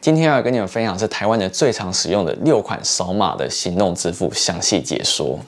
今天要跟你们分享是台湾人最常使用的六款扫码的行动支付详细解说。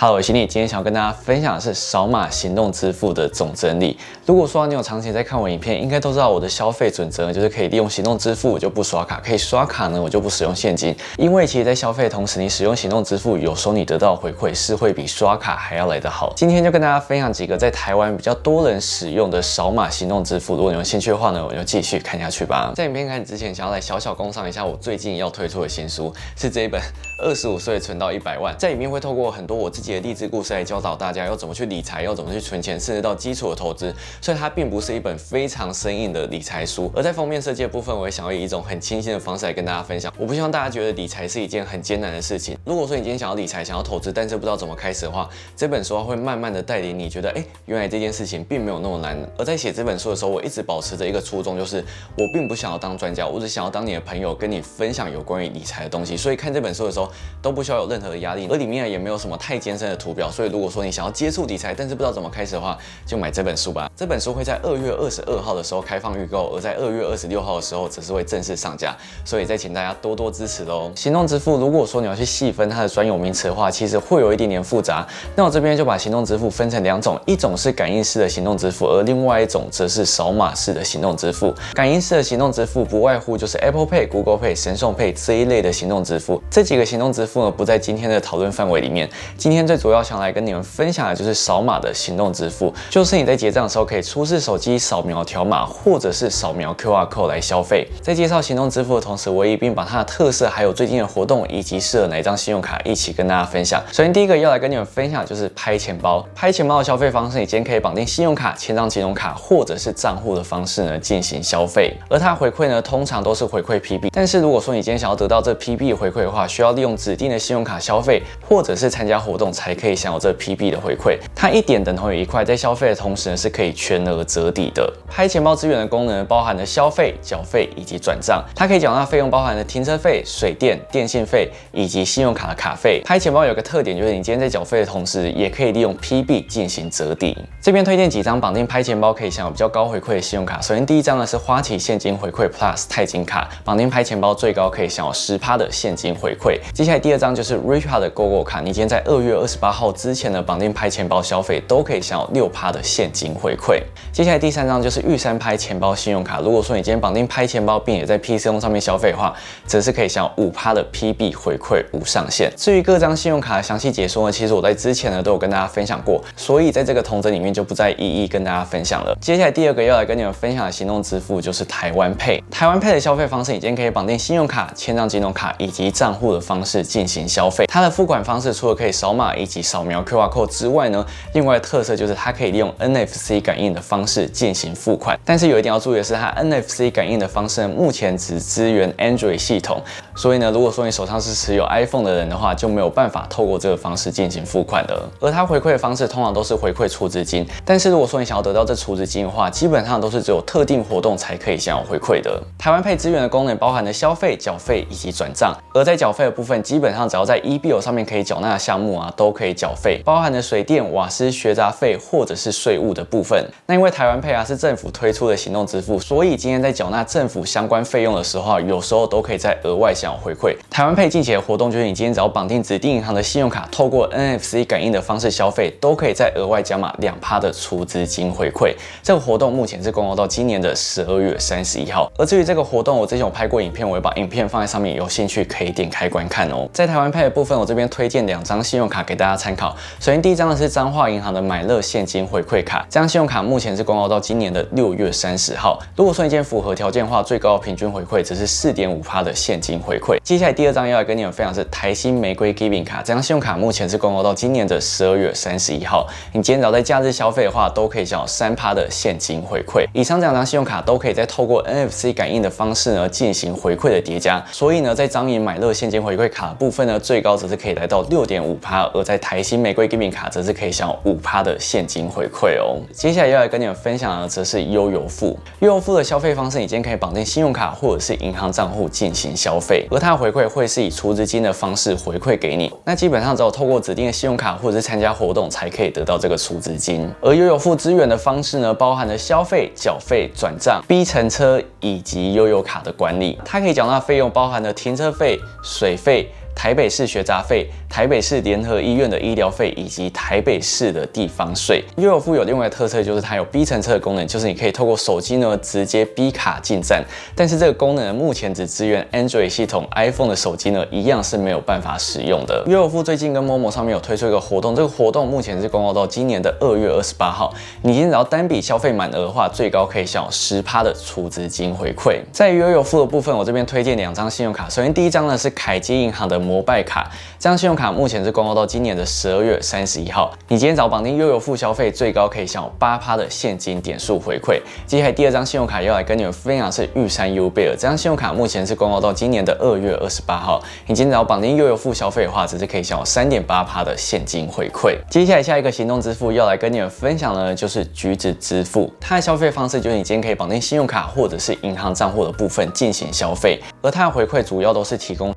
Hello，我是你。今天想要跟大家分享的是扫码行动支付的总整理。如果说你有长期在看我影片，应该都知道我的消费准则就是可以利用行动支付，我就不刷卡；可以刷卡呢，我就不使用现金。因为其实，在消费同时，你使用行动支付，有时候你得到回馈是会比刷卡还要来得好。今天就跟大家分享几个在台湾比较多人使用的扫码行动支付。如果你有兴趣的话呢，我就继续看下去吧。在影片开始之前，想要来小小工商一下我最近要推出的新书，是这一本《二十五岁存到一百万》。在里面会透过很多我自己的励志故事来。教导大家要怎么去理财，要怎么去存钱，甚至到基础的投资。所以它并不是一本非常生硬的理财书。而在封面设计的部分，我也想要以一种很清新的方式来跟大家分享。我不希望大家觉得理财是一件很艰难的事情。如果说你今天想要理财、想要投资，但是不知道怎么开始的话，这本书会慢慢的带领你，觉得哎，原来这件事情并没有那么难。而在写这本书的时候，我一直保持着一个初衷，就是我并不想要当专家，我只想要当你的朋友，跟你分享有关于理财的东西。所以看这本书的时候，都不需要有任何的压力，而里面也没有什么太艰的图表。所以如果说你想要接触理财，但是不知道怎么开始的话，就买这本书吧。这本书会在二月二十二号的时候开放预购，而在二月二十六号的时候只是会正式上架，所以再请大家多多支持喽。行动支付，如果说你要去细分它的专有名词的话，其实会有一点点复杂。那我这边就把行动支付分成两种，一种是感应式的行动支付，而另外一种则是扫码式的行动支付。感应式的行动支付不外乎就是 Apple Pay、Google Pay、神送 Pay 这一类的行动支付。这几个行动支付呢不在今天的讨论范围里面。今天最主要想来跟你们分享的就是扫码。的行动支付，就是你在结账的时候可以出示手机扫描条码，或者是扫描 QR code 来消费。在介绍行动支付的同时，我一并把它的特色，还有最近的活动，以及适合哪一张信用卡一起跟大家分享。首先第一个要来跟你们分享的就是拍钱包。拍钱包的消费方式，你今天可以绑定信用卡、千张金融卡，或者是账户的方式呢进行消费。而它回馈呢，通常都是回馈 PB。但是如果说你今天想要得到这 PB 回馈的话，需要利用指定的信用卡消费，或者是参加活动才可以享有这 PB 的回馈。它一点等同于一块，在消费的同时呢，是可以全额折抵的。拍钱包资源的功能包含了消费、缴费以及转账。它可以缴纳费用包含了停车费、水电、电信费以及信用卡的卡费。拍钱包有个特点，就是你今天在缴费的同时，也可以利用 PB 进行折抵。这边推荐几张绑定拍钱包可以享有比较高回馈的信用卡。首先第一张呢是花旗现金回馈 Plus 钛金卡，绑定拍钱包最高可以享有十趴的现金回馈。接下来第二张就是 Richard 的 GoGo 卡，你今天在二月二十八号之前的绑定拍钱包消费都可以享有。六趴的现金回馈。接下来第三张就是玉山拍钱包信用卡。如果说你今天绑定拍钱包，并且在 PC 用上面消费的话，则是可以享有五趴的 PB 回馈无上限。至于各张信用卡的详细解说呢，其实我在之前呢都有跟大家分享过，所以在这个同整里面就不再一一跟大家分享了。接下来第二个要来跟你们分享的行动支付就是台湾 Pay。台湾 Pay 的消费方式，你今天可以绑定信用卡、千张金融卡以及账户的方式进行消费。它的付款方式除了可以扫码以及扫描 QR code 之外呢，另外的特色就是它可以利用 NFC 感应的方式进行付款，但是有一点要注意的是，它 NFC 感应的方式呢，目前只支援 Android 系统，所以呢，如果说你手上是持有 iPhone 的人的话，就没有办法透过这个方式进行付款的。而它回馈的方式通常都是回馈储值金，但是如果说你想要得到这储值金的话，基本上都是只有特定活动才可以享有回馈的。台湾配资源的功能包含了消费、缴费以及转账，而在缴费的部分，基本上只要在 eBill 上面可以缴纳的项目啊，都可以缴费，包含了水电、瓦斯、学杂费或者是。税务的部分，那因为台湾配啊是政府推出的行动支付，所以今天在缴纳政府相关费用的时候啊，有时候都可以在额外享有回馈。台湾配近期的活动就是，你今天只要绑定指定银行的信用卡，透过 NFC 感应的方式消费，都可以在额外加码两趴的出资金回馈。这个活动目前是公告到今年的十二月三十一号。而至于这个活动，我之前有拍过影片，我会把影片放在上面，有兴趣可以点开观看哦。在台湾配的部分，我这边推荐两张信用卡给大家参考。首先第一张呢是彰化银行的买乐现金回。馈卡这张信用卡目前是公告到今年的六月三十号。如果说你今天符合条件的话，最高平均回馈只是四点五趴的现金回馈。接下来第二张要来跟你们分享是台新玫瑰 Giving 卡，这张信用卡目前是公告到今年的十二月三十一号。你今天只要在假日消费的话，都可以享有三趴的现金回馈。以上这两张信用卡都可以再透过 NFC 感应的方式呢进行回馈的叠加。所以呢，在张银买乐现金回馈卡部分呢，最高则是可以来到六点五趴，而在台新玫瑰 g i m i n g 卡则是可以享有五趴的现金回馈哦。接下来要来跟你们分享的则是悠游付，悠游付的消费方式，你今天可以绑定信用卡或者是银行账户进行消费，而它的回馈会是以储值金的方式回馈给你。那基本上只有透过指定的信用卡或者是参加活动才可以得到这个储值金。而悠游付支援的方式呢，包含了消费、缴费、转账、B 乘车以及悠游卡的管理。它可以缴纳费用包含了停车费、水费。台北市学杂费、台北市联合医院的医疗费以及台北市的地方税。悠游付有另外一个特色，就是它有 B 乘车的功能，就是你可以透过手机呢直接 B 卡进站。但是这个功能目前只支援 Android 系统，iPhone 的手机呢一样是没有办法使用的。悠游付最近跟 Momo 上面有推出一个活动，这个活动目前是公告到今年的二月二十八号。你今天只要单笔消费满额的话，最高可以享有十趴的储值金回馈。在悠游付的部分，我这边推荐两张信用卡。首先第一张呢是凯基银行的。摩拜卡这张信用卡目前是公告到今年的十二月三十一号。你今天找绑定悠游付消费，最高可以享有八趴的现金点数回馈。接下来第二张信用卡要来跟你们分享是玉山 U 贝尔这张信用卡目前是公告到今年的二月二十八号。你今天找绑定悠游付消费的话，只是可以享有三点八趴的现金回馈。接下来下一个行动支付要来跟你们分享的，就是橘子支付。它的消费方式就是你今天可以绑定信用卡或者是银行账户的部分进行消费，而它的回馈主要都是提供。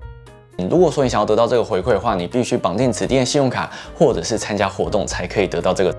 如果说你想要得到这个回馈的话，你必须绑定指定的信用卡，或者是参加活动才可以得到这个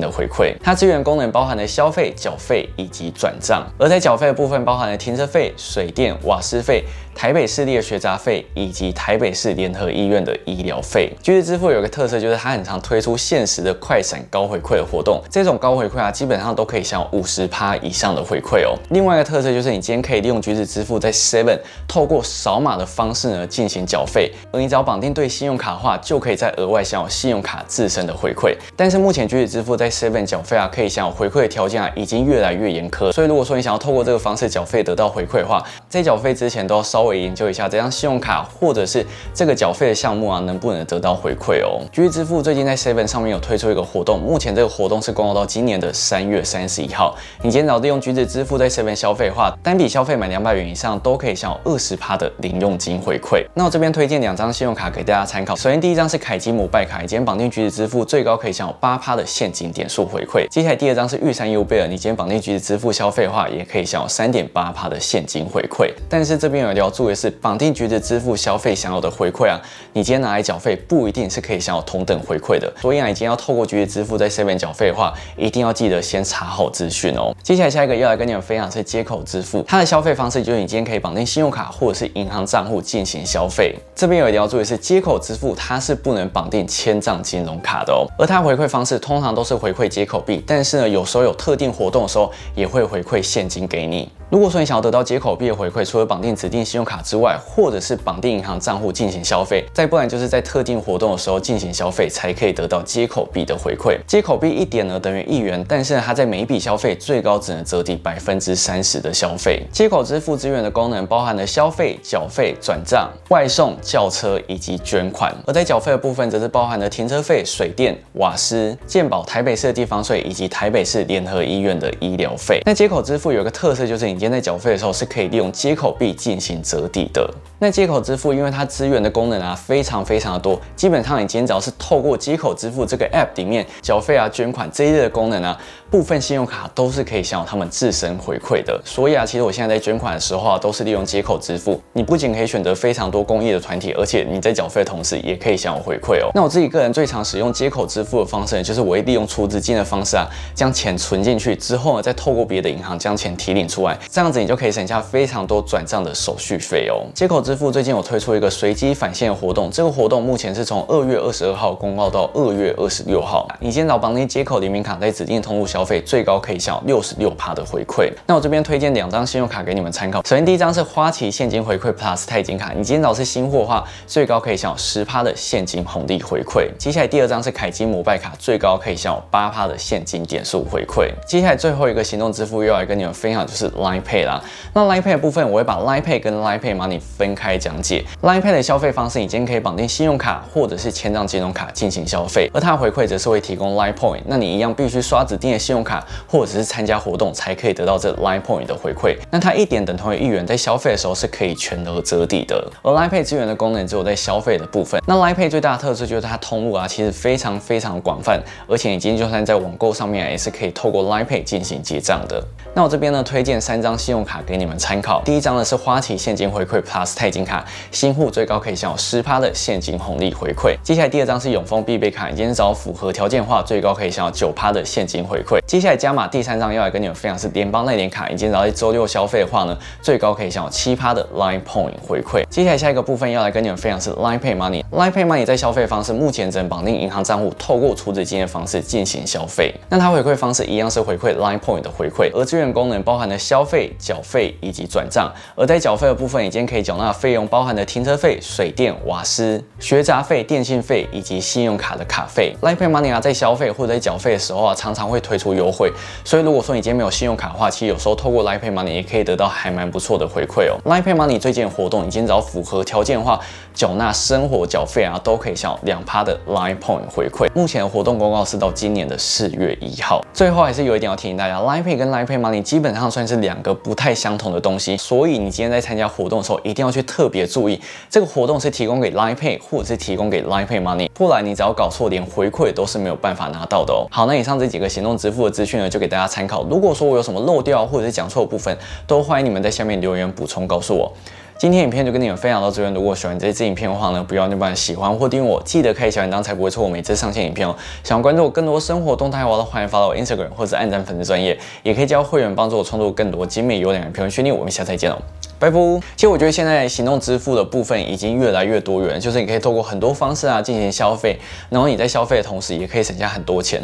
的回馈。它支援功能包含了消费、缴费以及转账，而在缴费的部分包含了停车费、水电、瓦斯费。台北市立的学杂费以及台北市联合医院的医疗费，橘子支付有个特色，就是它很常推出限时的快闪高回馈的活动。这种高回馈啊，基本上都可以享有五十趴以上的回馈哦。另外一个特色就是，你今天可以利用橘子支付在 Seven 透过扫码的方式呢进行缴费，而你只要绑定对信用卡的话，就可以再额外享有信用卡自身的回馈。但是目前橘子支付在 Seven 缴费啊，可以享有回馈的条件啊，已经越来越严苛。所以如果说你想要透过这个方式缴费得到回馈的话，在缴费之前都要稍微。研究一下这张信用卡或者是这个缴费的项目啊，能不能得到回馈哦？居支付最近在 Seven 上面有推出一个活动，目前这个活动是公告到今年的三月三十一号。你今天早上用橘子支付在 Seven 消费的话，单笔消费满两百元以上都可以享有二十趴的零用金回馈。那我这边推荐两张信用卡给大家参考。首先第一张是凯基摩拜卡，你今天绑定橘子支付，最高可以享有八趴的现金点数回馈。接下来第二张是玉山优贝尔，你今天绑定橘子支付消费的话，也可以享有三点八趴的现金回馈。但是这边有一条注意是绑定。橘子支付消费享有的回馈啊，你今天拿来缴费不一定是可以享有同等回馈的。所以啊，你今天要透过橘子支付在 Seven 缴费的话，一定要记得先查好资讯哦。接下来下一个要来跟你们分享是接口支付，它的消费方式就是你今天可以绑定信用卡或者是银行账户进行消费。这边有一定要注意是接口支付，它是不能绑定千账金融卡的哦。而它回馈方式通常都是回回馈接口币，但是呢，有时候有特定活动的时候也会回馈现金给你。如果说你想要得到接口币的回馈，除了绑定指定信用卡之外，或者是绑定银行账户进行消费，再不然就是在特定活动的时候进行消费，才可以得到接口币的回馈。接口币一点呢等于一元，但是它在每一笔消费最高只能折抵百分之三十的消费。接口支付资源的功能包含了消费、缴费、转账、外送、叫车以及捐款。而在缴费的部分，则是包含了停车费、水电、瓦斯、健保、台北市的地方税以及台北市联合医院的医疗费。那接口支付有个特色，就是你今天在缴费的时候是可以利用接口币进行折抵的。那接口支付，因为它支援的功能啊非常非常的多，基本上你今天只要是透过接口支付这个 app 里面缴费啊、捐款这一类的功能啊，部分信用卡都是可以享有他们自身回馈的。所以啊，其实我现在在捐款的时候啊，都是利用接口支付。你不仅可以选择非常多公益的团体，而且你在缴费的同时也可以享有回馈哦。那我自己个人最常使用接口支付的方式，就是我会利用出资金的方式啊，将钱存进去之后呢，再透过别的银行将钱提领出来，这样子你就可以省下非常多转账的手续费哦。接口支付最近有推出一个随机返现活动，这个活动目前是从二月二十二号公告到二月二十六号。你先找绑定接口联名卡，在指定通路消费，最高可以享六十六趴的回馈。那我这边推荐两张信用卡给你们参考。首先第一张是花旗现金回馈 Plus 钛金卡，你今天早是新货的话，最高可以享有十趴的现金红利回馈。接下来第二张是凯基摩拜卡，最高可以享有八趴的现金点数回馈。接下来最后一个行动支付又要来跟你们分享，就是 Line。Line Pay 啦。那 Line Pay 的部分，我会把 Line Pay 跟 Line Pay Money 分开讲解。Line Pay 的消费方式，你今天可以绑定信用卡或者是千张金融卡进行消费，而它的回馈则是会提供 Line Point。那你一样必须刷指定的信用卡或者是参加活动，才可以得到这 Line Point 的回馈。那它一点等同于一元，在消费的时候是可以全额折抵的。而 Line Pay 资源的功能只有在消费的部分。那 Line Pay 最大的特色就是它通路啊，其实非常非常广泛，而且你今天就算在网购上面也是可以透过 Line Pay 进行结账的。那我这边呢，推荐三张张信用卡给你们参考。第一张呢是花旗现金回馈 Plus 钛金卡，新户最高可以享有十趴的现金红利回馈。接下来第二张是永丰必备卡，今天只要符合条件的话，最高可以享有九趴的现金回馈。接下来加码第三张要来跟你们分享是联邦那点卡，今天只要在周六消费的话呢，最高可以享有七趴的 Line Point 回馈。接下来下一个部分要来跟你们分享是 Line Pay Money。Line Pay Money 在消费方式目前只能绑定银行账户，透过储值金的方式进行消费。那它回馈方式一样是回馈 Line Point 的回馈，而资源功能包含了消费、缴费以及转账。而在缴费的部分，已经可以缴纳费用包含的停车费、水电、瓦斯、学杂费、电信费以及信用卡的卡费。Line Pay Money 啊，在消费或者在缴费的时候啊，常常会推出优惠。所以如果说你今天没有信用卡的话，其实有时候透过 Line Pay Money 也可以得到还蛮不错的回馈哦。Line Pay Money 最近的活动，已经只要符合条件的话，缴纳生活缴费啊，都可以享两趴的 Line Point 回馈。目前的活动公告是到今年的四月一号。最后还是有一点要提醒大家，Line Pay 跟 Line Pay Money 基本上算是两个不太相同的东西，所以你今天在参加活动的时候，一定要去特别注意，这个活动是提供给 Line Pay 或者是提供给 Line Pay Money，不然你只要搞错，连回馈都是没有办法拿到的哦。好，那以上这几个行动支付的资讯呢，就给大家参考。如果说我有什么漏掉或者是讲错的部分，都欢迎你们在下面留言补充告诉我。今天影片就跟你们分享到这边。如果喜欢这支影片的话呢，不要忘记喜欢或订阅我，记得开小铃铛才不会错过每次上线影片哦。想要关注我更多生活动态的话，欢迎发到 Instagram 或者按赞粉丝专业，也可以加会员帮助我创作更多精美优良的评论训练。我们下次再见哦，拜拜。其实我觉得现在行动支付的部分已经越来越多元，就是你可以透过很多方式啊进行消费，然后你在消费的同时也可以省下很多钱。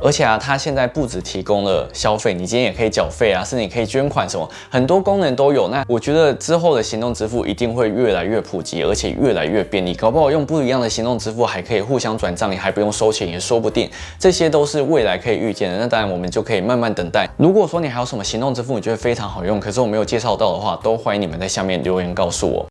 而且啊，它现在不止提供了消费，你今天也可以缴费啊，甚至你可以捐款什么，很多功能都有。那我觉得之后的行动支付一定会越来越普及，而且越来越便利。搞不好用不一样的行动支付还可以互相转账，你还不用收钱，也说不定。这些都是未来可以预见的。那当然，我们就可以慢慢等待。如果说你还有什么行动支付你觉得非常好用，可是我没有介绍到的话，都欢迎你们在下面留言告诉我。